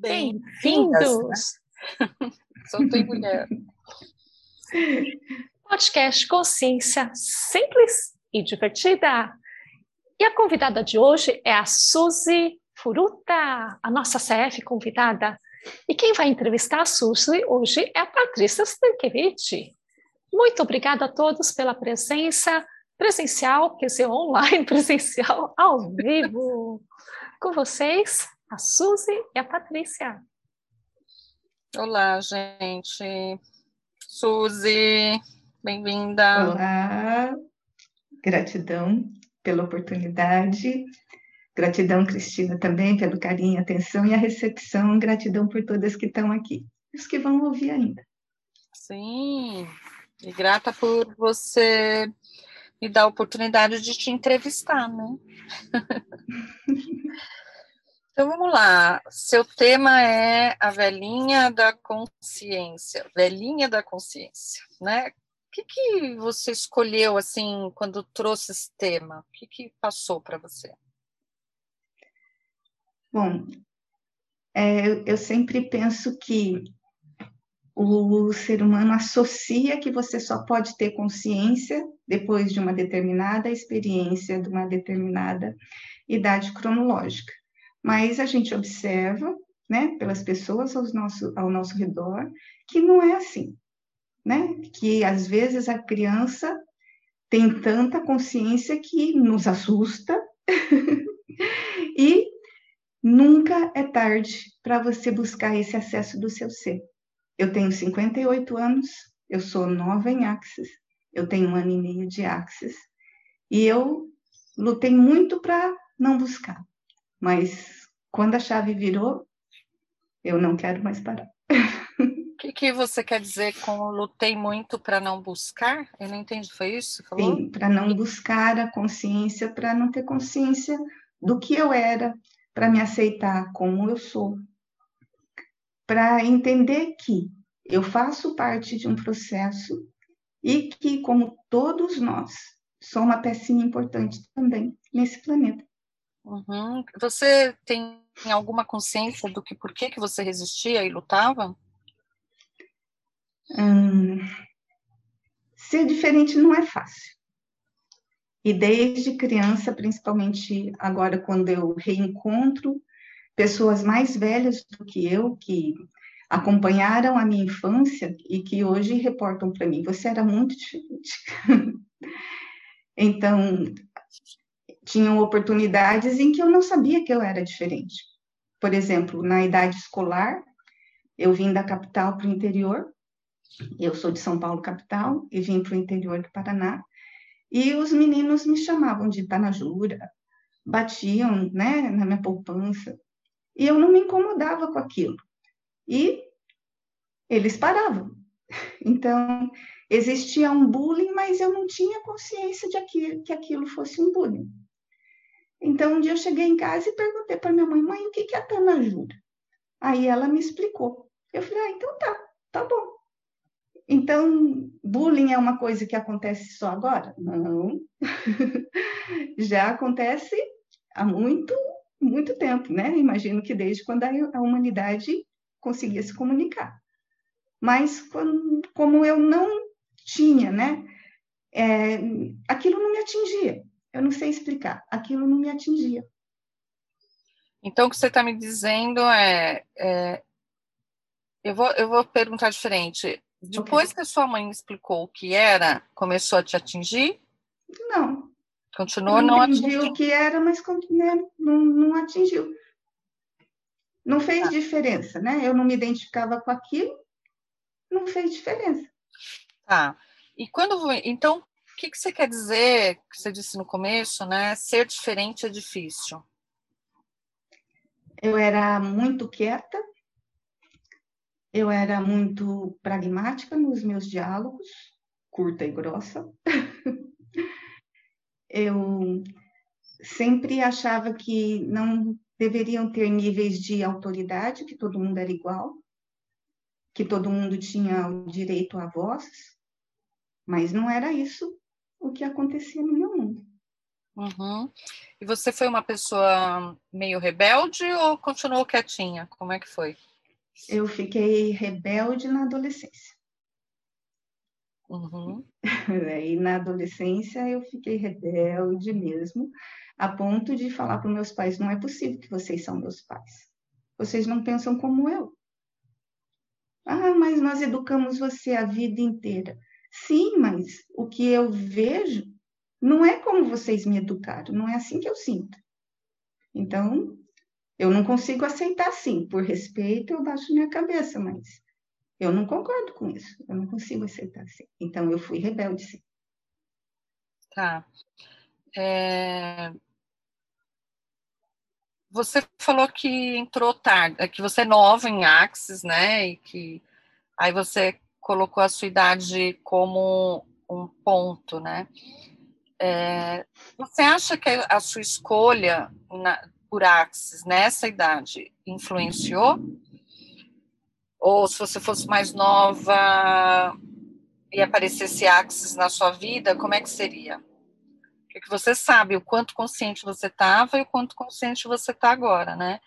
Bem-vindos! Soltei mulher. Podcast Consciência Simples e Divertida. E a convidada de hoje é a Suzy Furuta, a nossa CF convidada. E quem vai entrevistar a Suzy hoje é a Patrícia Stankiewicz. Muito obrigada a todos pela presença presencial, quer dizer, online, presencial, ao vivo. Com vocês, a Suzy e a Patrícia. Olá, gente. Suzy, bem-vinda. Olá, gratidão pela oportunidade. Gratidão, Cristina, também pelo carinho, e atenção e a recepção. Gratidão por todas que estão aqui e os que vão ouvir ainda. Sim, e grata por você me dar a oportunidade de te entrevistar, né? Então vamos lá. Seu tema é a velhinha da consciência, velhinha da consciência, né? O que, que você escolheu assim quando trouxe esse tema? O que, que passou para você? Bom, é, eu sempre penso que o ser humano associa que você só pode ter consciência depois de uma determinada experiência, de uma determinada idade cronológica mas a gente observa, né, pelas pessoas ao nosso, ao nosso redor, que não é assim, né? Que às vezes a criança tem tanta consciência que nos assusta e nunca é tarde para você buscar esse acesso do seu ser. Eu tenho 58 anos, eu sou nova em Axis, eu tenho um ano e meio de Axis, e eu lutei muito para não buscar. Mas quando a chave virou, eu não quero mais parar. O que, que, você quer dizer com lutei muito para não buscar? Eu não entendi, foi isso? Falou? Sim, para não buscar a consciência, para não ter consciência do que eu era, para me aceitar como eu sou, para entender que eu faço parte de um processo e que, como todos nós, sou uma pecinha importante também nesse planeta. Uhum. Você tem alguma consciência do que por que, que você resistia e lutava? Hum, ser diferente não é fácil. E desde criança, principalmente agora quando eu reencontro pessoas mais velhas do que eu, que acompanharam a minha infância e que hoje reportam para mim, você era muito diferente. então, tinham oportunidades em que eu não sabia que eu era diferente. Por exemplo, na idade escolar, eu vim da capital para o interior, eu sou de São Paulo, capital, e vim para o interior do Paraná, e os meninos me chamavam de Tanajura, batiam né, na minha poupança, e eu não me incomodava com aquilo. E eles paravam. Então, existia um bullying, mas eu não tinha consciência de que aquilo fosse um bullying. Então, um dia eu cheguei em casa e perguntei para minha mãe, mãe, o que é a tanajura? Aí ela me explicou. Eu falei, ah, então tá, tá bom. Então, bullying é uma coisa que acontece só agora? Não. Já acontece há muito, muito tempo, né? Imagino que desde quando a humanidade conseguia se comunicar. Mas quando, como eu não tinha, né? É, aquilo não me atingia. Eu não sei explicar. Aquilo não me atingia. Então, o que você está me dizendo é, é, eu, vou, eu vou perguntar diferente. Depois okay. que a sua mãe explicou o que era, começou a te atingir? Não. Continuou não, não atingiu o que era, mas né, não, não atingiu. Não fez tá. diferença, né? Eu não me identificava com aquilo, não fez diferença. Tá. E quando então que, que você quer dizer, que você disse no começo, né? Ser diferente é difícil. Eu era muito quieta, eu era muito pragmática nos meus diálogos, curta e grossa. eu sempre achava que não deveriam ter níveis de autoridade, que todo mundo era igual, que todo mundo tinha o direito à voz, mas não era isso o que acontecia no meu mundo. Uhum. E você foi uma pessoa meio rebelde ou continuou quietinha? Como é que foi? Eu fiquei rebelde na adolescência. Uhum. E na adolescência eu fiquei rebelde mesmo, a ponto de falar para meus pais: não é possível que vocês são meus pais. Vocês não pensam como eu. Ah, mas nós educamos você a vida inteira. Sim, mas o que eu vejo não é como vocês me educaram, não é assim que eu sinto. Então, eu não consigo aceitar sim, por respeito eu baixo minha cabeça, mas eu não concordo com isso, eu não consigo aceitar assim. Então, eu fui rebelde sim. Tá. É... Você falou que entrou tarde, é que você é nova em Axis, né? E que aí você colocou a sua idade como um ponto, né? É, você acha que a sua escolha na, por Axis nessa idade influenciou? Ou se você fosse mais nova e aparecesse Axis na sua vida, como é que seria? Porque você sabe o quanto consciente você estava e o quanto consciente você está agora, né?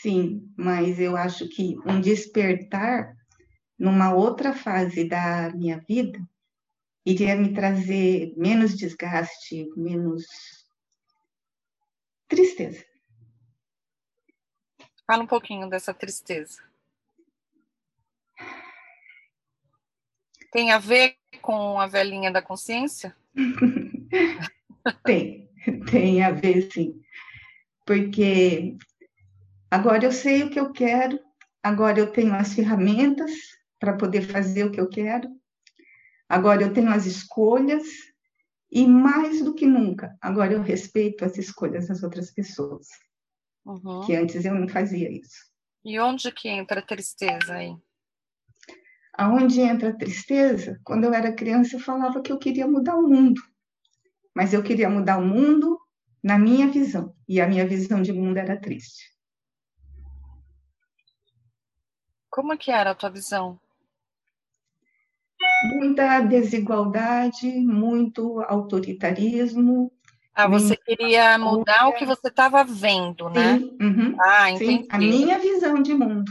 Sim, mas eu acho que um despertar numa outra fase da minha vida iria me trazer menos desgaste, menos tristeza. Fala um pouquinho dessa tristeza. Tem a ver com a velhinha da consciência? tem, tem a ver sim. Porque agora eu sei o que eu quero, agora eu tenho as ferramentas para poder fazer o que eu quero, Agora eu tenho as escolhas e mais do que nunca, agora eu respeito as escolhas das outras pessoas. Uhum. Que antes eu não fazia isso. E onde que entra a tristeza aí? Aonde entra a tristeza? Quando eu era criança, eu falava que eu queria mudar o mundo. Mas eu queria mudar o mundo na minha visão. E a minha visão de mundo era triste. Como que era a tua visão? Muita desigualdade, muito autoritarismo. Ah, você queria mudar o que você estava vendo, né? Sim, uhum, ah, entendi. Sim, a minha visão de mundo.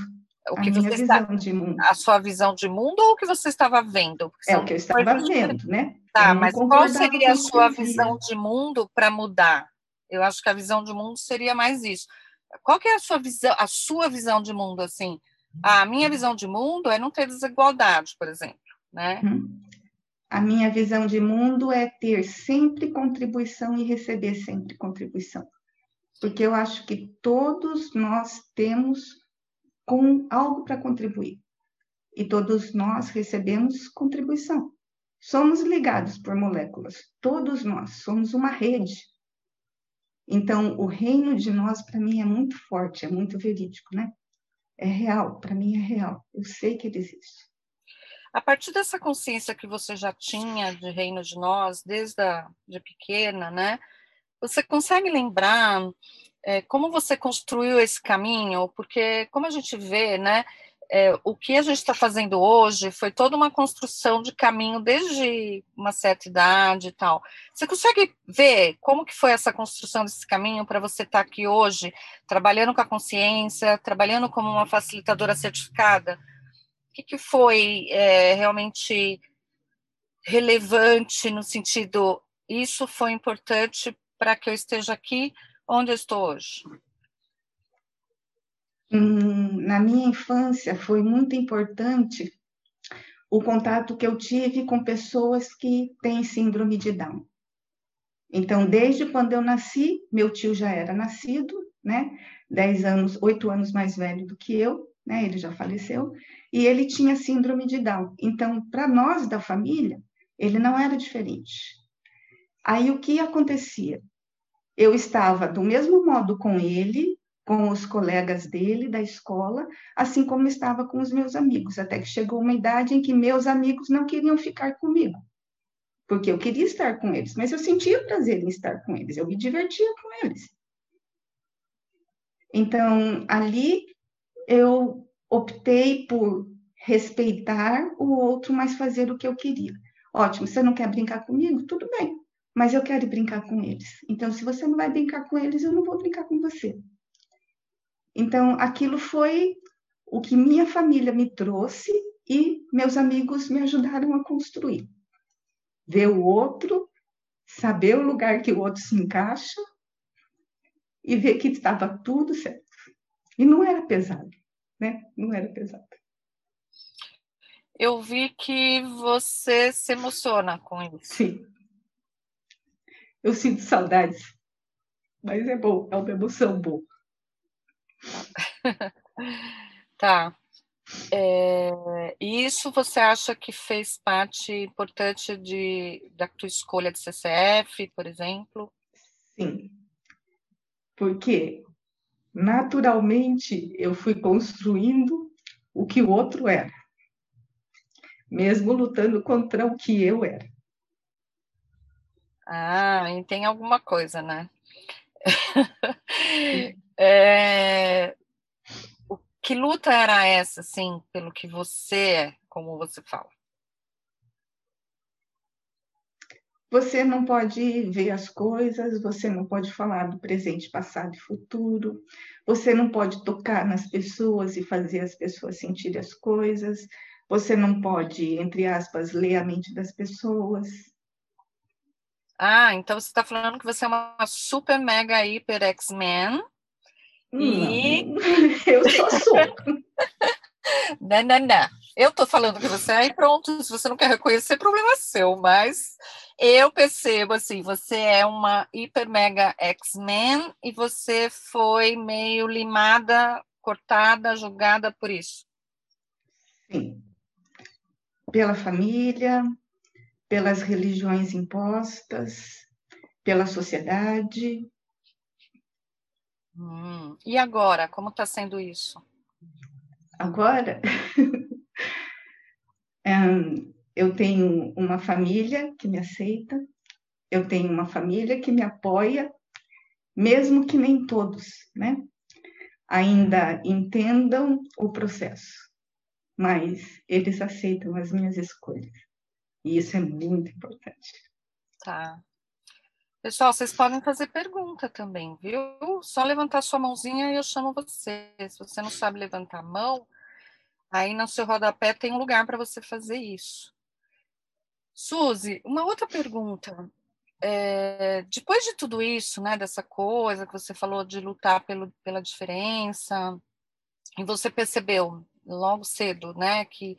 O que a você está, de mundo. A sua visão de mundo ou o que você estava vendo? é o que eu estava vendo, né? Tá, mas qual seria a sua visão de mundo para mudar? Eu acho que a visão de mundo seria mais isso. Qual que é a sua visão, a sua visão de mundo assim? Ah, a minha visão de mundo é não ter desigualdade, por exemplo né? Uhum. A minha visão de mundo é ter sempre contribuição e receber sempre contribuição. Porque eu acho que todos nós temos com algo para contribuir. E todos nós recebemos contribuição. Somos ligados por moléculas, todos nós somos uma rede. Então, o reino de nós, para mim, é muito forte, é muito verídico, né? É real, para mim é real. Eu sei que ele existe. A partir dessa consciência que você já tinha de reino de nós, desde a, de pequena, né? Você consegue lembrar é, como você construiu esse caminho? Porque, como a gente vê, né? É, o que a gente está fazendo hoje foi toda uma construção de caminho desde uma certa idade e tal. Você consegue ver como que foi essa construção desse caminho para você estar tá aqui hoje, trabalhando com a consciência, trabalhando como uma facilitadora certificada? Que, que foi é, realmente relevante no sentido isso foi importante para que eu esteja aqui onde eu estou hoje? Hum, na minha infância foi muito importante o contato que eu tive com pessoas que têm síndrome de Down. Então, desde quando eu nasci, meu tio já era nascido, né? Dez anos, oito anos mais velho do que eu, né? Ele já faleceu e ele tinha síndrome de Down. Então, para nós da família, ele não era diferente. Aí o que acontecia? Eu estava do mesmo modo com ele, com os colegas dele da escola, assim como estava com os meus amigos, até que chegou uma idade em que meus amigos não queriam ficar comigo, porque eu queria estar com eles, mas eu sentia prazer em estar com eles, eu me divertia com eles. Então, ali eu optei por respeitar o outro, mas fazer o que eu queria. Ótimo, você não quer brincar comigo? Tudo bem. mas eu quero brincar com eles. Então, se você não vai brincar com eles, eu não vou brincar com você. Então, aquilo foi o que minha família me trouxe e meus amigos me ajudaram a construir. Ver o outro, saber o lugar que o outro se encaixa e ver que estava tudo certo. E não era pesado, né? Não era pesado. Eu vi que você se emociona com isso. Sim. Eu sinto saudades, mas é bom, é uma emoção boa. tá. É, isso você acha que fez parte importante de, da tua escolha de CCF, por exemplo? Sim. Porque naturalmente eu fui construindo o que o outro era, mesmo lutando contra o que eu era. Ah, e tem alguma coisa, né? é, que luta era essa, assim, pelo que você é, como você fala? Você não pode ver as coisas, você não pode falar do presente, passado e futuro, você não pode tocar nas pessoas e fazer as pessoas sentirem as coisas, você não pode, entre aspas, ler a mente das pessoas. Ah, então você está falando que você é uma super mega hiper X-Men. E. Eu só sou. não, não, não. Eu estou falando que você é e pronto. Se você não quer reconhecer, problema seu. Mas eu percebo assim, você é uma hiper mega X-Men e você foi meio limada, cortada, julgada por isso. Sim. Pela família, pelas religiões impostas, pela sociedade. Hum, e agora, como está sendo isso? Agora, eu tenho uma família que me aceita, eu tenho uma família que me apoia, mesmo que nem todos, né? Ainda entendam o processo, mas eles aceitam as minhas escolhas. E isso é muito importante. Tá. Pessoal, vocês podem fazer pergunta também, viu? Só levantar sua mãozinha e eu chamo você. Se você não sabe levantar a mão, aí no seu rodapé tem um lugar para você fazer isso. Suzy, uma outra pergunta. É, depois de tudo isso, né, dessa coisa que você falou de lutar pelo, pela diferença, e você percebeu logo cedo, né, que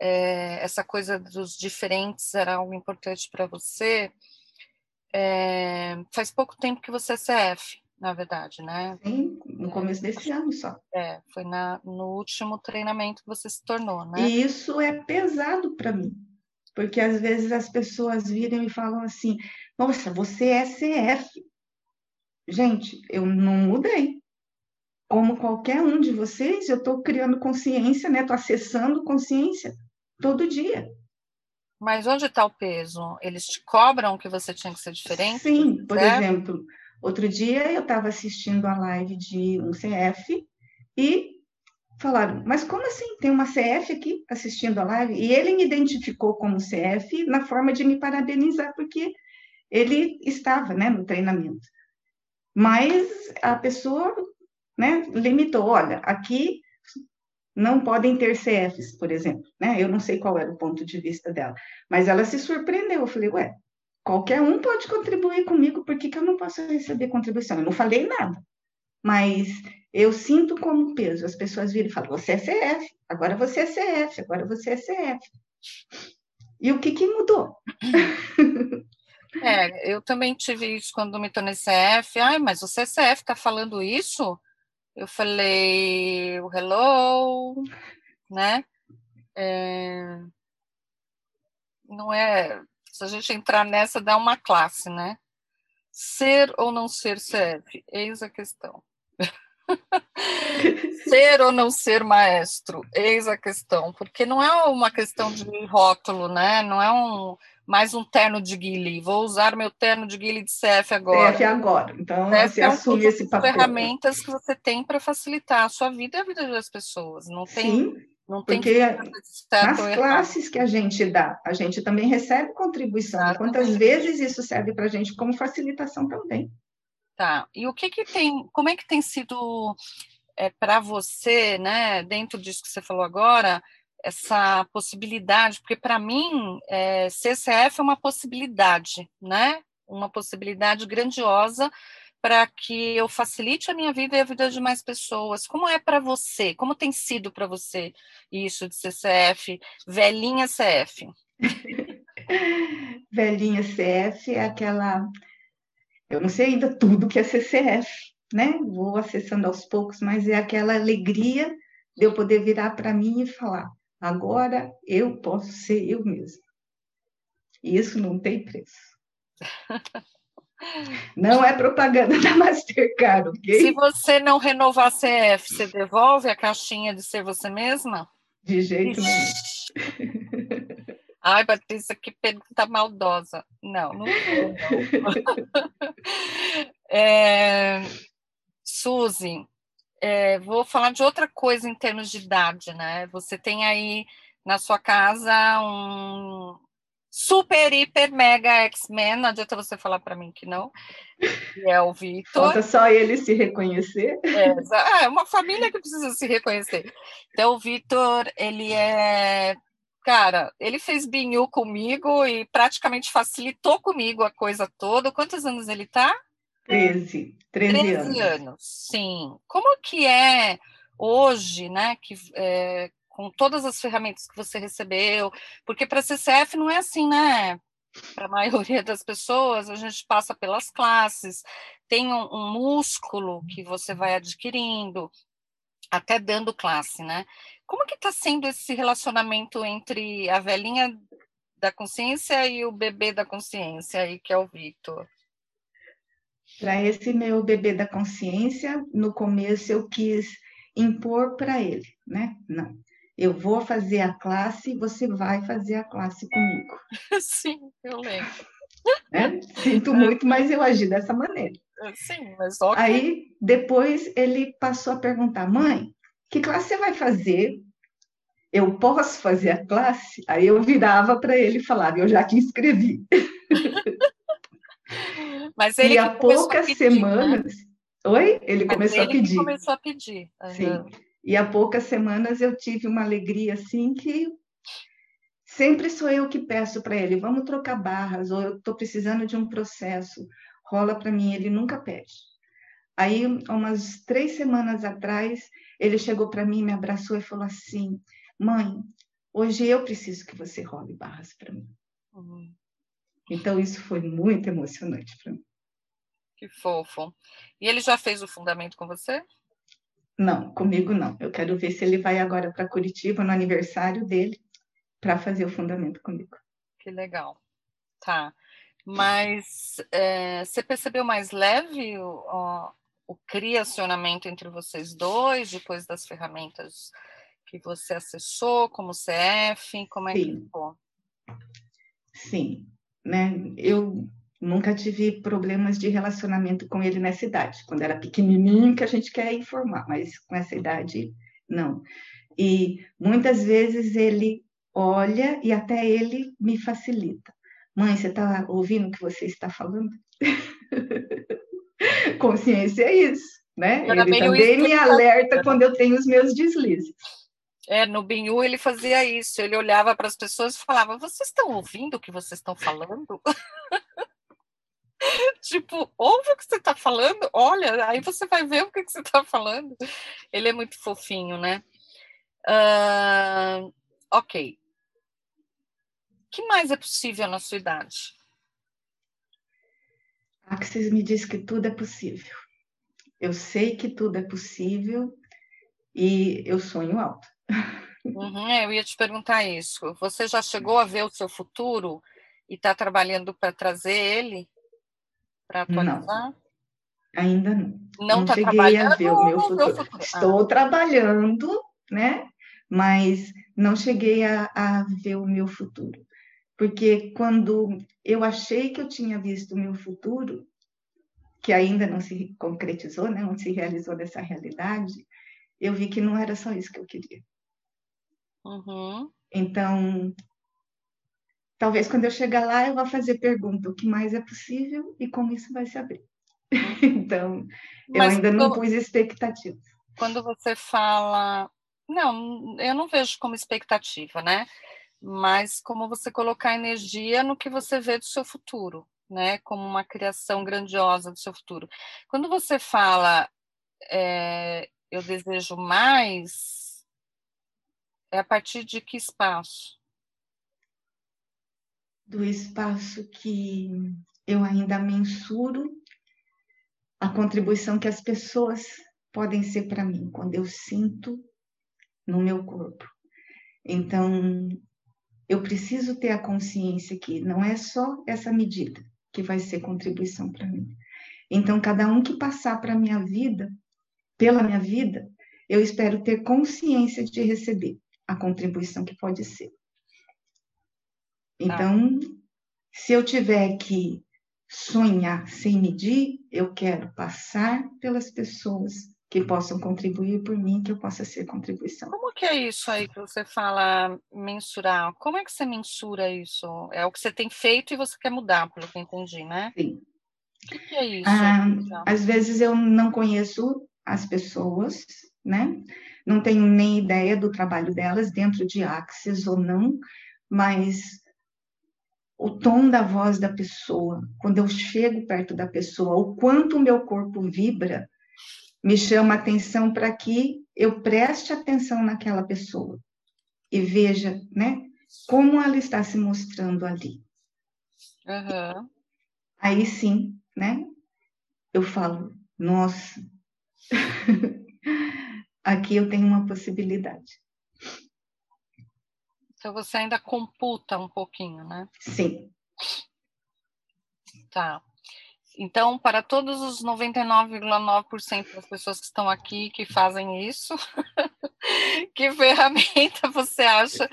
é, essa coisa dos diferentes era algo importante para você. É, faz pouco tempo que você é CF, na verdade, né? Sim, no começo desse ano só. É, foi na, no último treinamento que você se tornou, né? E isso é pesado para mim, porque às vezes as pessoas viram e falam assim: Nossa, você é CF. Gente, eu não mudei. Como qualquer um de vocês, eu estou criando consciência, né? Estou acessando consciência todo dia. Mas onde está o peso? Eles te cobram que você tinha que ser diferente? Sim, por exemplo, outro dia eu estava assistindo a live de um CF e falaram, mas como assim? Tem uma CF aqui assistindo a live? E ele me identificou como CF na forma de me parabenizar, porque ele estava né, no treinamento. Mas a pessoa né, limitou, olha, aqui não podem ter CFs, por exemplo, né? Eu não sei qual era o ponto de vista dela, mas ela se surpreendeu. Eu falei, ué, qualquer um pode contribuir comigo, por que, que eu não posso receber contribuição? Eu não falei nada, mas eu sinto como peso. As pessoas viram e falam, você é CF, agora você é CF, agora você é CF. E o que, que mudou? É, eu também tive isso quando me tornei CF. Ai, mas o CF está falando isso? Eu falei o hello, né? É, não é. Se a gente entrar nessa, dá uma classe, né? Ser ou não ser CF? Eis a questão. ser ou não ser maestro? Eis a questão. Porque não é uma questão de rótulo, né? Não é um mais um terno de Guile. Vou usar meu terno de Guile de CF agora. CF agora. Então, CF você é um assume esse papel. ferramentas que você tem para facilitar a sua vida e a vida das pessoas. Não tem, Não tem Porque nas classes que a gente dá, a gente também recebe contribuição. Exatamente. Quantas vezes isso serve para a gente como facilitação também. Tá. E o que que tem, como é que tem sido é, para você, né, dentro disso que você falou agora, essa possibilidade, porque para mim é, CCF é uma possibilidade, né? Uma possibilidade grandiosa para que eu facilite a minha vida e a vida de mais pessoas. Como é para você? Como tem sido para você isso de CCF, velhinha CF? velhinha CF é aquela. Eu não sei ainda tudo que é CCF, né? Vou acessando aos poucos, mas é aquela alegria de eu poder virar para mim e falar: agora eu posso ser eu mesma. E isso não tem preço. Não é propaganda da Mastercard, ok? Se você não renovar a CF, você devolve a caixinha de ser você mesma? De jeito nenhum. Ai, Patrícia, que pergunta maldosa. Não, não não. é, Suzy, é, vou falar de outra coisa em termos de idade, né? Você tem aí na sua casa um, super, hiper, mega X-Men, não adianta você falar para mim que não, que é o Vitor. Falta só ele se reconhecer. É, ah, é uma família que precisa se reconhecer. Então, o Vitor, ele é... Cara, ele fez binhu comigo e praticamente facilitou comigo a coisa toda. Quantos anos ele tá? 13, 13, 13 anos. anos. Sim. Como que é hoje, né, que é, com todas as ferramentas que você recebeu, porque para CCF não é assim, né? Para a maioria das pessoas, a gente passa pelas classes, tem um, um músculo que você vai adquirindo, até dando classe, né? Como que está sendo esse relacionamento entre a velhinha da consciência e o bebê da consciência aí, que é o Vitor? Para esse meu bebê da consciência, no começo eu quis impor para ele, né? Não, eu vou fazer a classe, você vai fazer a classe comigo. Sim, eu lembro. É? Sinto muito, mas eu agi dessa maneira. Sim, mas só Aí, depois, ele passou a perguntar, mãe, que classe você vai fazer? Eu posso fazer a classe? Aí eu virava para ele e falava, eu já te inscrevi. Mas ele e há poucas pedir, né? semanas... Né? Oi? Ele mas começou ele a pedir. começou a pedir. Uhum. Sim. E há poucas semanas eu tive uma alegria assim que sempre sou eu que peço para ele, vamos trocar barras, ou eu estou precisando de um processo, rola para mim, ele nunca pede. Aí, umas três semanas atrás, ele chegou para mim, me abraçou e falou assim: Mãe, hoje eu preciso que você role barras para mim. Uhum. Então, isso foi muito emocionante para mim. Que fofo. E ele já fez o fundamento com você? Não, comigo não. Eu quero ver se ele vai agora para Curitiba no aniversário dele para fazer o fundamento comigo. Que legal. Tá. Mas é, você percebeu mais leve o, o, o, criacionamento entre vocês dois, depois das ferramentas que você acessou, como CF? Como é Sim. que ficou? Sim. Né? Eu Nunca tive problemas de relacionamento com ele nessa idade. Quando era pequenininho, que a gente quer informar, mas com essa idade, não. E muitas vezes ele olha e até ele me facilita. Mãe, você está ouvindo o que você está falando? Consciência é isso, né? Era ele também me alerta quando eu tenho os meus deslizes. É, no Binhu ele fazia isso, ele olhava para as pessoas e falava: Vocês estão ouvindo o que vocês estão falando? tipo, ouve o que você está falando, olha, aí você vai ver o que, você está falando. Ele é muito fofinho, né? Uh, ok. O que mais é possível na sua idade? Axis me diz que tudo é possível. Eu sei que tudo é possível e eu sonho alto. Uhum, eu ia te perguntar isso. Você já chegou a ver o seu futuro e está trabalhando para trazer ele? Para atualizar? Não, ainda não. Não, não tá cheguei a ver o meu futuro. futuro. Ah. Estou ah. trabalhando, né? Mas não cheguei a, a ver o meu futuro. Porque quando eu achei que eu tinha visto o meu futuro, que ainda não se concretizou, né? não se realizou dessa realidade, eu vi que não era só isso que eu queria. Uhum. Então, talvez quando eu chegar lá eu vá fazer pergunta o que mais é possível e como isso vai se abrir. Então, eu ainda não pus expectativas. Quando você fala, não, eu não vejo como expectativa, né? Mas como você colocar energia no que você vê do seu futuro, né? Como uma criação grandiosa do seu futuro. Quando você fala, é, eu desejo mais, é a partir de que espaço? Do espaço que eu ainda mensuro a contribuição que as pessoas podem ser para mim quando eu sinto no meu corpo. Então, eu preciso ter a consciência que não é só essa medida que vai ser contribuição para mim. Então, cada um que passar para minha vida, pela minha vida, eu espero ter consciência de receber a contribuição que pode ser. Então, ah. se eu tiver que sonhar sem medir, eu quero passar pelas pessoas que possam contribuir por mim, que eu possa ser contribuição. Como que é isso aí que você fala mensurar? Como é que você mensura isso? É o que você tem feito e você quer mudar, pelo que eu entendi, né? Sim. O que, que é isso? Ah, às vezes eu não conheço as pessoas, né? Não tenho nem ideia do trabalho delas dentro de Axis ou não, mas o tom da voz da pessoa, quando eu chego perto da pessoa, o quanto o meu corpo vibra, me chama atenção para que eu preste atenção naquela pessoa e veja, né, como ela está se mostrando ali. Uhum. Aí sim, né, eu falo, nossa, aqui eu tenho uma possibilidade. Então você ainda computa um pouquinho, né? Sim. Tá. Então, para todos os 99,9% das pessoas que estão aqui que fazem isso, que ferramenta você acha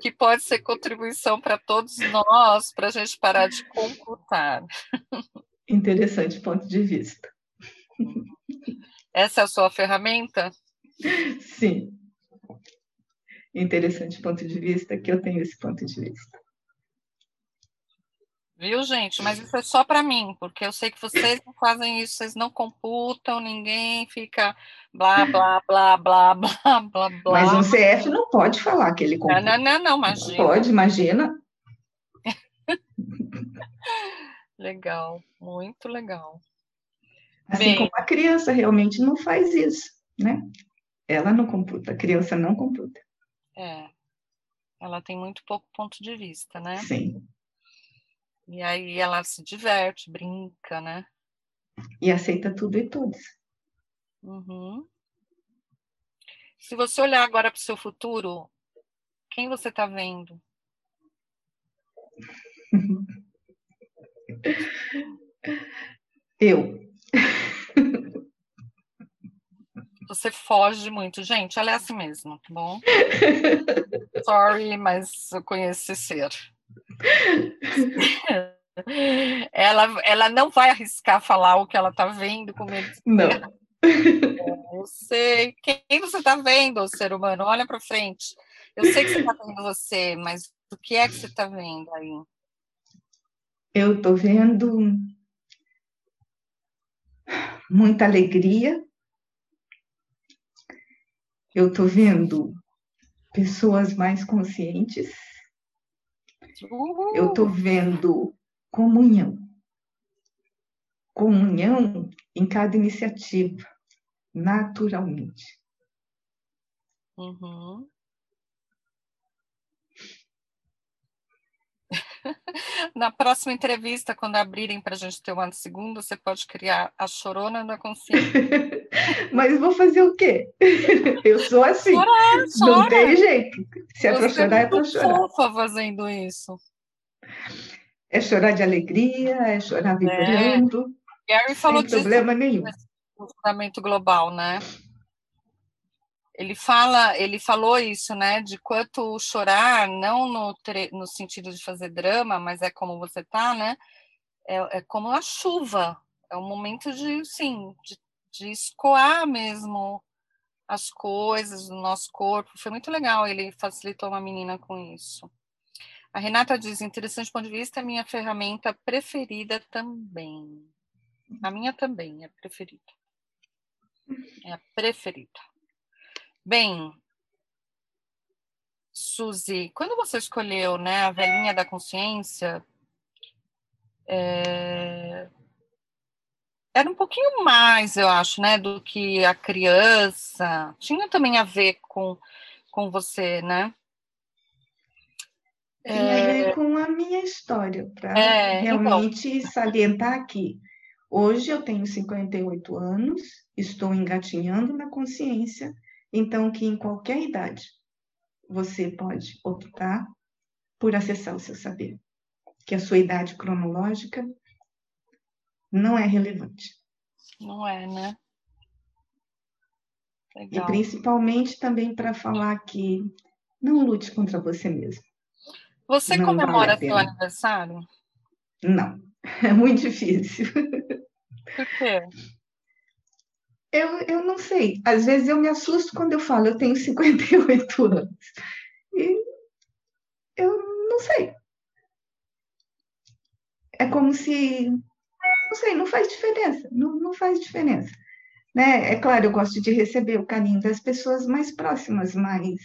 que pode ser contribuição para todos nós, para a gente parar de computar? Interessante ponto de vista. Essa é a sua ferramenta? Sim. Interessante ponto de vista, que eu tenho esse ponto de vista. Viu, gente? Mas isso é só para mim, porque eu sei que vocês não fazem isso, vocês não computam, ninguém fica blá, blá, blá, blá, blá, blá, blá. Mas um CF não pode falar que ele computa. Não, não, não, imagina. pode, imagina. legal, muito legal. Assim Bem, como a criança realmente não faz isso, né? Ela não computa, a criança não computa. É, ela tem muito pouco ponto de vista, né? Sim. E aí ela se diverte, brinca, né? E aceita tudo e todos. Uhum. Se você olhar agora para o seu futuro, quem você está vendo? Eu. Você foge muito. Gente, ela é assim mesmo, tá bom? Sorry, mas eu conheço esse ser. ela, ela não vai arriscar falar o que ela está vendo com medo. Não. Eu sei. Quem você está vendo, ser humano? Olha para frente. Eu sei que você está vendo você, mas o que é que você está vendo aí? Eu estou vendo muita alegria. Eu estou vendo pessoas mais conscientes. Eu estou vendo comunhão. Comunhão em cada iniciativa, naturalmente. Uhum. Na próxima entrevista, quando abrirem para a gente ter uma segunda, você pode criar a chorona da consciência. Mas vou fazer o quê? Eu sou assim. Chorar, Não tem jeito. Se é para chorar, é para chorar. fofa fazendo isso. É chorar de alegria, é chorar é. vibrando. É. Gary falou sem problema nenhum. No fundamento global, né? Ele fala, ele falou isso, né? De quanto chorar, não no, no sentido de fazer drama, mas é como você tá, né? É, é como a chuva. É um momento de, sim, de, de escoar mesmo as coisas do nosso corpo. Foi muito legal, ele facilitou uma menina com isso. A Renata diz: interessante ponto de vista, é minha ferramenta preferida também. A minha também é preferida. É a preferida. Bem, Suzy, quando você escolheu né, a velhinha da consciência, é... era um pouquinho mais, eu acho, né, do que a criança. Tinha também a ver com, com você, né? Tem a ver é. com a minha história, para é, realmente então... salientar aqui. Hoje eu tenho 58 anos, estou engatinhando na consciência, então que em qualquer idade você pode optar por acessar o seu saber, que a sua idade cronológica não é relevante. Não é, né? Legal. E principalmente também para falar que não lute contra você mesmo. Você não comemora vale seu aniversário? Não, é muito difícil. Por quê? Eu, eu não sei. Às vezes eu me assusto quando eu falo, eu tenho 58 anos. E eu não sei. É como se. Não sei, não faz diferença. Não, não faz diferença. Né? É claro, eu gosto de receber o carinho das pessoas mais próximas, mas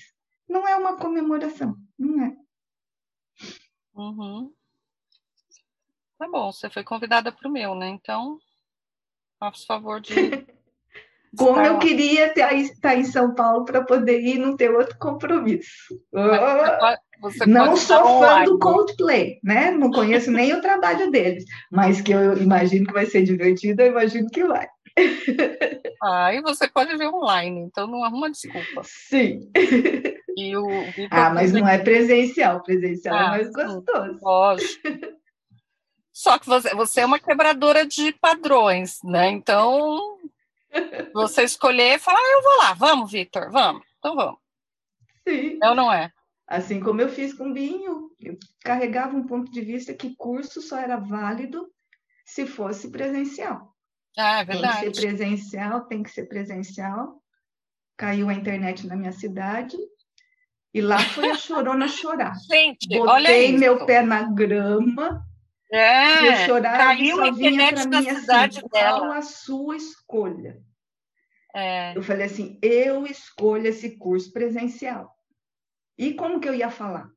não é uma comemoração. Não é. Uhum. Tá bom, você foi convidada para o meu, né? Então, faça favor de Como eu queria estar em São Paulo para poder ir não ter outro compromisso. Você não sou fã online. do Coldplay, né? Não conheço nem o trabalho deles, mas que eu imagino que vai ser divertido, eu imagino que vai. Ah, e você pode ver online, então não arruma desculpa. Sim. E o ah, mas não é presencial, presencial é ah, é mais gostoso. Lógico. Só que você, você é uma quebradora de padrões, né? Então você escolher e falar, ah, eu vou lá, vamos, Vitor, vamos, então vamos. Sim. É ou não é? Assim como eu fiz com o Binho, eu carregava um ponto de vista que curso só era válido se fosse presencial. Ah, é verdade. Tem que ser presencial, tem que ser presencial. Caiu a internet na minha cidade e lá foi a chorona chorar. Gente, Botei olha isso. meu pé na grama é, chorar, caiu a internet na assim, cidade assim, dela. Qual a sua escolha? É. Eu falei assim, eu escolho esse curso presencial. E como que eu ia falar?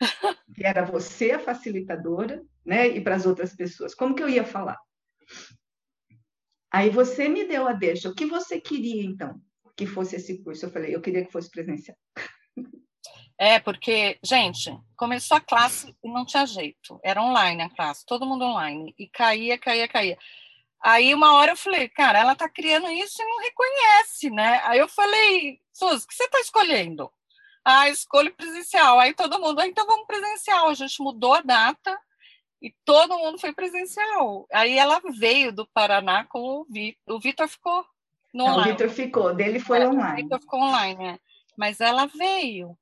que era você a facilitadora, né? E para as outras pessoas. Como que eu ia falar? Aí você me deu a deixa. O que você queria, então, que fosse esse curso? Eu falei, eu queria que fosse presencial. É, porque, gente, começou a classe e não tinha jeito. Era online a classe, todo mundo online. E caía, caía, caía. Aí, uma hora eu falei, cara, ela tá criando isso e não reconhece, né? Aí eu falei, Suzy, o que você tá escolhendo? Ah, escolho presencial. Aí todo mundo, ah, então vamos presencial. A gente mudou a data e todo mundo foi presencial. Aí ela veio do Paraná com o Vitor. O Vitor ficou no não, online. O Vitor ficou, dele foi é, online. O Vitor ficou online, né? Mas ela veio.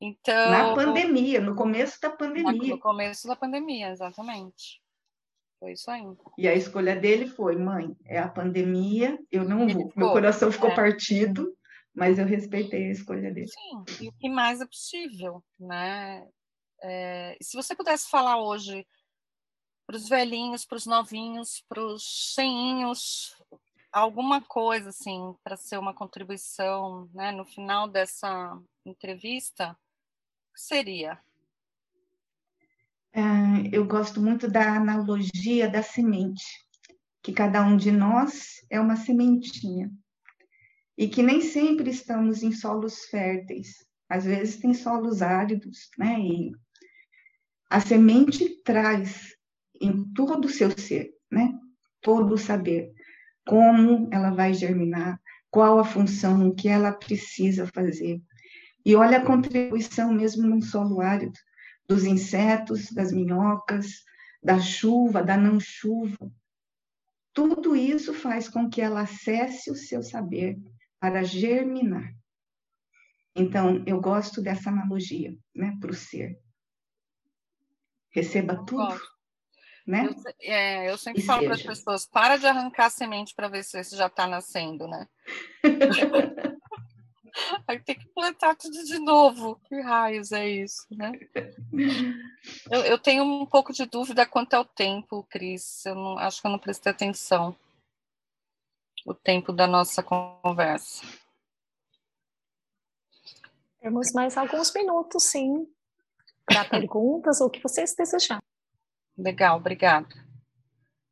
Então, na pandemia, no começo da pandemia. No começo da pandemia, exatamente. Foi isso aí. E a escolha dele foi, mãe, é a pandemia, eu não Ele vou. Ficou, Meu coração ficou é. partido, mas eu respeitei a escolha dele. Sim, e o que mais é possível, né? É, se você pudesse falar hoje para os velhinhos, para os novinhos, para os cheinhos, alguma coisa assim para ser uma contribuição, né, no final dessa entrevista, seria? É, eu gosto muito da analogia da semente, que cada um de nós é uma sementinha. E que nem sempre estamos em solos férteis. Às vezes tem solos áridos, né? E a semente traz em todo o seu ser, né? Todo o saber. Como ela vai germinar, qual a função que ela precisa fazer, e olha a contribuição mesmo num solo árido, dos insetos, das minhocas, da chuva, da não chuva. Tudo isso faz com que ela acesse o seu saber para germinar. Então, eu gosto dessa analogia, né, para o ser. Receba tudo. Né? Eu, é, eu sempre e falo para as pessoas: para de arrancar a semente para ver se já está nascendo, né? Vai ter que plantar tudo de novo. Que raios é isso, né? Eu, eu tenho um pouco de dúvida quanto ao tempo, Cris. Eu não, acho que eu não prestei atenção. O tempo da nossa conversa. Temos mais alguns minutos, sim, para perguntas ou o que vocês desejarem. Legal, obrigada.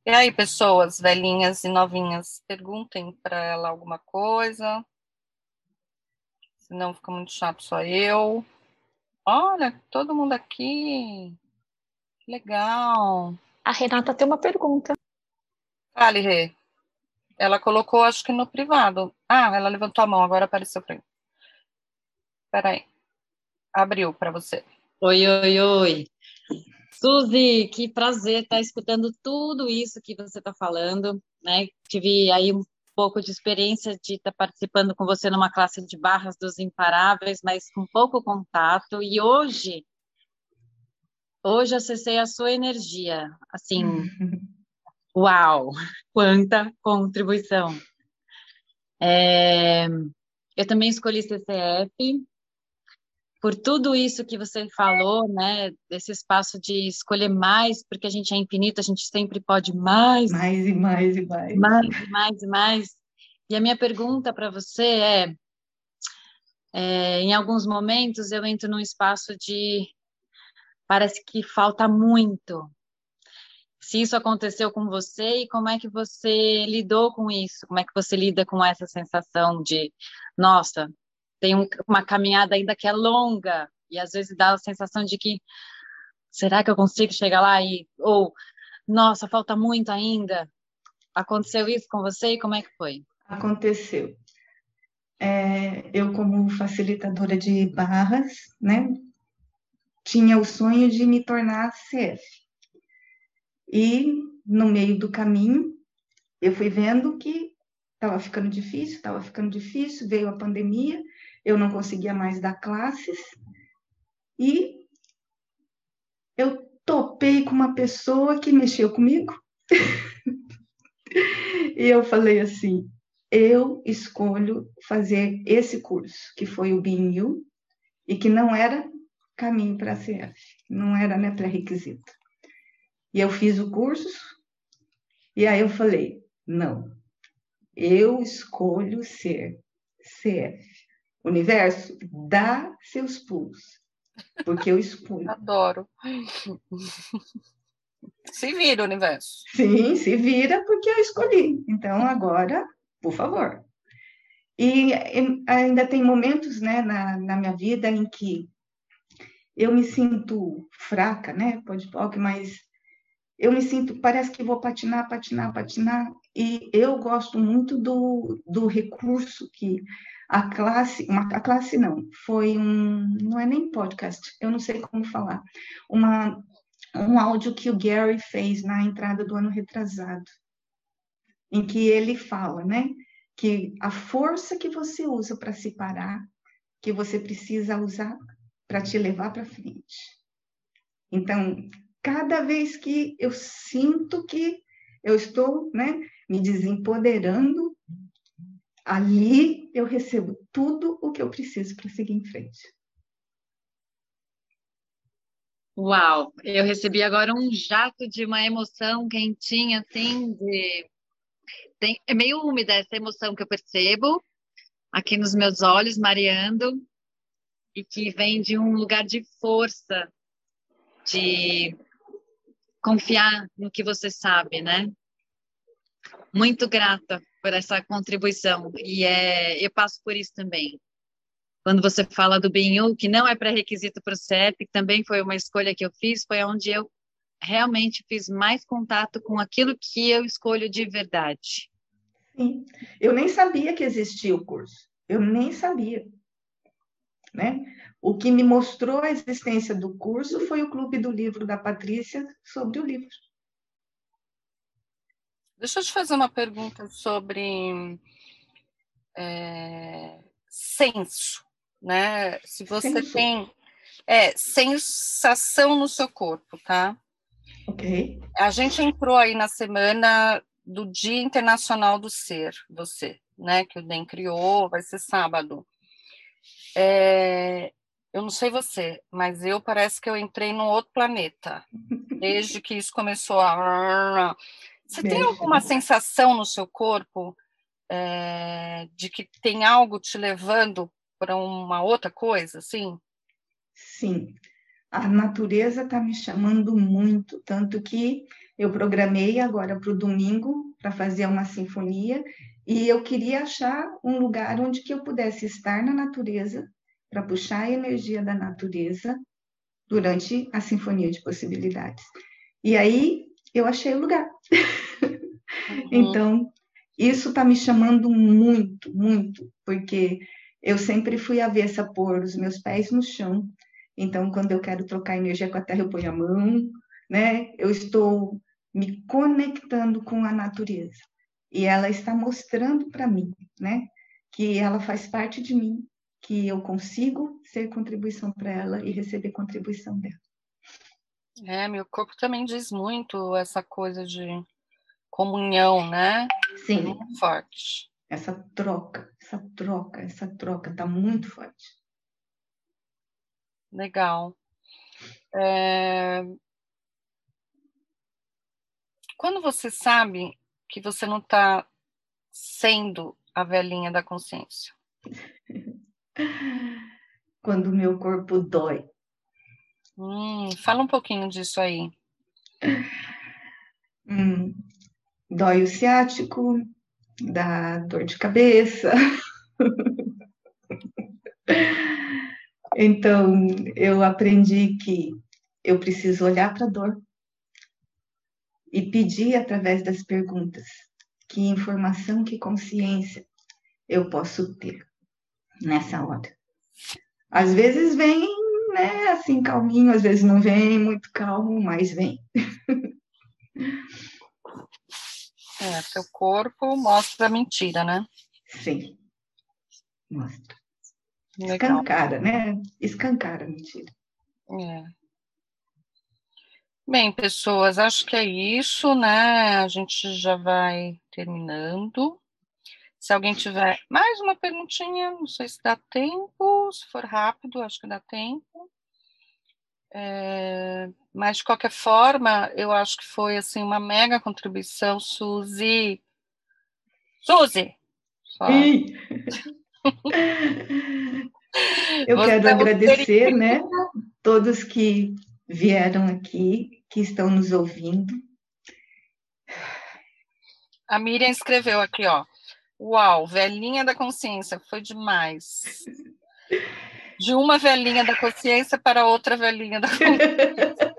E aí, pessoas velhinhas e novinhas, perguntem para ela alguma coisa. Senão fica muito chato só eu. Olha, todo mundo aqui. Legal. A Renata tem uma pergunta. Fale, Rê. Ela colocou, acho que no privado. Ah, ela levantou a mão, agora apareceu para mim. Espera aí. Abriu para você. Oi, oi, oi. Suzy, que prazer estar escutando tudo isso que você está falando, né? Tive aí um pouco de experiência de estar participando com você numa classe de barras dos imparáveis, mas com pouco contato. E hoje, hoje acessei a sua energia. Assim, uau, quanta contribuição. É, eu também escolhi CCF, por tudo isso que você falou, né, desse espaço de escolher mais, porque a gente é infinito, a gente sempre pode mais. Mais e mais e mais. Mais e mais e mais. E a minha pergunta para você é, é, em alguns momentos eu entro num espaço de parece que falta muito. Se isso aconteceu com você e como é que você lidou com isso? Como é que você lida com essa sensação de, nossa, tem um, uma caminhada ainda que é longa e às vezes dá a sensação de que será que eu consigo chegar lá e ou nossa falta muito ainda. Aconteceu isso com você e como é que foi? Aconteceu. É, eu como facilitadora de barras né tinha o sonho de me tornar CF e no meio do caminho eu fui vendo que estava ficando difícil, estava ficando difícil, veio a pandemia, eu não conseguia mais dar classes e eu topei com uma pessoa que mexeu comigo. e eu falei assim: eu escolho fazer esse curso, que foi o BNU, e que não era caminho para a CF, não era né, pré-requisito. E eu fiz o curso, e aí eu falei: não, eu escolho ser CF. Universo, dá seus pulos, porque eu expunho. Adoro. Se vira, universo. Sim, se vira porque eu escolhi. Então, agora, por favor. E ainda tem momentos né, na, na minha vida em que eu me sinto fraca, né? Pode pop, mas eu me sinto, parece que vou patinar, patinar, patinar. E eu gosto muito do, do recurso que a classe, uma, a classe não, foi um, não é nem podcast, eu não sei como falar, uma, um áudio que o Gary fez na entrada do ano retrasado, em que ele fala, né, que a força que você usa para se parar, que você precisa usar para te levar para frente. Então, cada vez que eu sinto que eu estou, né, me desempoderando ali eu recebo tudo o que eu preciso para seguir em frente. Uau, eu recebi agora um jato de uma emoção quentinha, assim, de... Tem... é meio úmida essa emoção que eu percebo aqui nos meus olhos, mareando, e que vem de um lugar de força, de confiar no que você sabe, né? Muito grata por essa contribuição. E é, eu passo por isso também. Quando você fala do BNU, que não é pré-requisito para o CEP, também foi uma escolha que eu fiz, foi onde eu realmente fiz mais contato com aquilo que eu escolho de verdade. Sim. Eu nem sabia que existia o curso. Eu nem sabia. Né? O que me mostrou a existência do curso foi o Clube do Livro da Patrícia sobre o livro. Deixa eu te fazer uma pergunta sobre é, senso, né? Se você senso. tem é, sensação no seu corpo, tá? Ok. A gente entrou aí na semana do Dia Internacional do Ser, você, né? Que o DEM criou, vai ser sábado. É, eu não sei você, mas eu parece que eu entrei num outro planeta. Desde que isso começou a. Você tem alguma sensação no seu corpo é, de que tem algo te levando para uma outra coisa, assim? Sim, a natureza está me chamando muito, tanto que eu programei agora para o domingo para fazer uma sinfonia e eu queria achar um lugar onde que eu pudesse estar na natureza para puxar a energia da natureza durante a sinfonia de possibilidades. E aí eu achei o lugar. Uhum. então, isso está me chamando muito, muito, porque eu sempre fui avessa a pôr os meus pés no chão. Então, quando eu quero trocar energia com a terra, eu ponho a mão, né? Eu estou me conectando com a natureza. E ela está mostrando para mim, né? Que ela faz parte de mim, que eu consigo ser contribuição para ela e receber contribuição dela. É, meu corpo também diz muito essa coisa de comunhão, né? Sim. É muito forte. Essa troca, essa troca, essa troca está muito forte. Legal. É... Quando você sabe que você não está sendo a velhinha da consciência? Quando o meu corpo dói. Hum, fala um pouquinho disso aí. Hum, dói o ciático, dá dor de cabeça. então, eu aprendi que eu preciso olhar para a dor e pedir através das perguntas que informação, que consciência eu posso ter nessa hora. Às vezes vem, né, assim, calminho, às vezes não vem muito calmo, mas vem. É, seu corpo mostra a mentira, né? Sim, mostra. Legal. Escancara, né? Escancara a mentira. É. Bem, pessoas, acho que é isso, né? A gente já vai terminando. Se alguém tiver mais uma perguntinha, não sei se dá tempo, se for rápido, acho que dá tempo. É, mas de qualquer forma, eu acho que foi assim uma mega contribuição, Suzy. Suzy! eu Você quero é agradecer, né, todos que vieram aqui, que estão nos ouvindo. A Miriam escreveu aqui, ó. Uau, velhinha da consciência, foi demais. De uma velhinha da consciência para outra velhinha da consciência.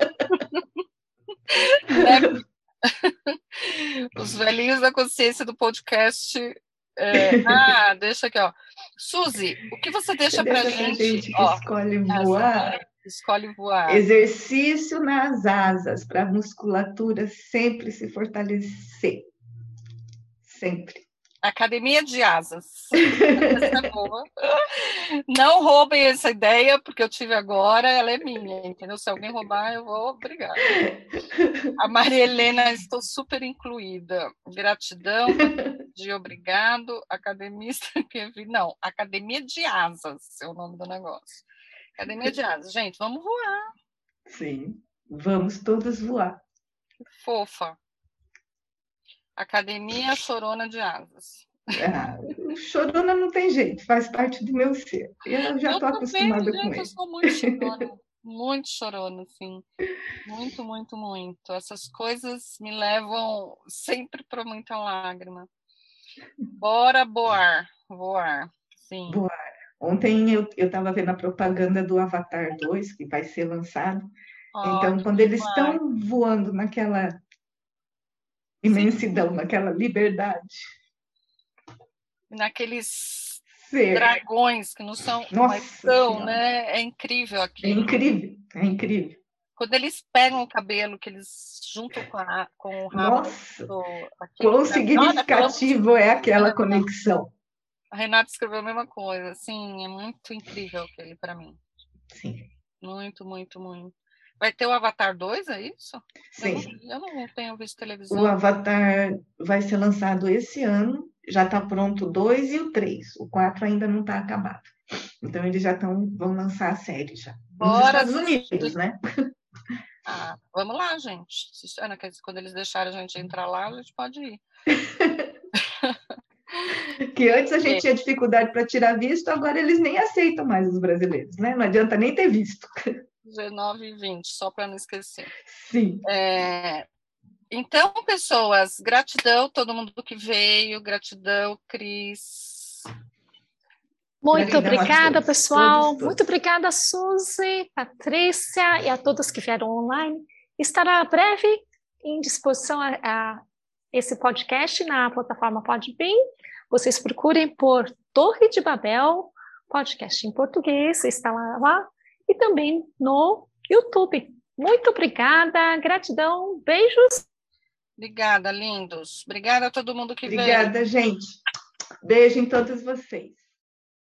né? Os velhinhos da consciência do podcast. É... Ah, deixa aqui, ó. Suzy, o que você deixa, para pra gente? ó, escolhe voar. Escolhe voar. Exercício nas asas, para a musculatura sempre se fortalecer. Sempre. Academia de Asas. é boa. Não roubem essa ideia, porque eu tive agora, ela é minha, entendeu? Se alguém roubar, eu vou obrigar. A Maria Helena, estou super incluída. Gratidão, de obrigado, academista que vi. Não, Academia de Asas é o nome do negócio. Academia de Asas. Gente, vamos voar. Sim, vamos todos voar. Fofa. Academia Chorona de Asas. Ah, chorona não tem jeito, faz parte do meu ser. Eu já estou acostumada com ele. Eu sou muito chorona, muito chorona, assim. Muito, muito, muito. Essas coisas me levam sempre para muita lágrima. Bora voar, voar, sim. Voar. Ontem eu estava vendo a propaganda do Avatar 2, que vai ser lançado. Então, quando eles estão voando naquela imensidão, naquela liberdade. Naqueles Ser. dragões que não são, Nossa são, né? É incrível aqui. É incrível, é incrível. Quando eles pegam o cabelo, que eles juntam com, a, com o rabo. Nossa, do, quão significativo é aquela conexão. A Renata escreveu a mesma coisa. Sim, é muito incrível aquele para mim. Sim. Muito, muito, muito. Vai ter o Avatar 2, é isso? Sim. Eu não, eu não tenho visto televisão. O Avatar vai ser lançado esse ano, já está pronto o 2 e o 3. O 4 ainda não está acabado. Então eles já estão vão lançar a série já. Bora, Nos Estados Unidos, né? Ah, vamos lá, gente. Ana, quando eles deixarem a gente entrar lá, a gente pode ir. que antes a gente é. tinha dificuldade para tirar visto, agora eles nem aceitam mais os brasileiros, né? Não adianta nem ter visto. 19 e 20, só para não esquecer. Sim. É, então, pessoas, gratidão todo mundo que veio, gratidão, Cris. Muito gratidão obrigada, todos, pessoal. Todos, todos. Muito obrigada, Suzy, Patrícia e a todos que vieram online. Estará breve em disposição a, a esse podcast na plataforma Podbean. Vocês procurem por Torre de Babel, podcast em português, está lá, lá e também no YouTube. Muito obrigada, gratidão, beijos. Obrigada, lindos. Obrigada a todo mundo que Obrigada, veio. Obrigada, gente. Beijo em todos vocês.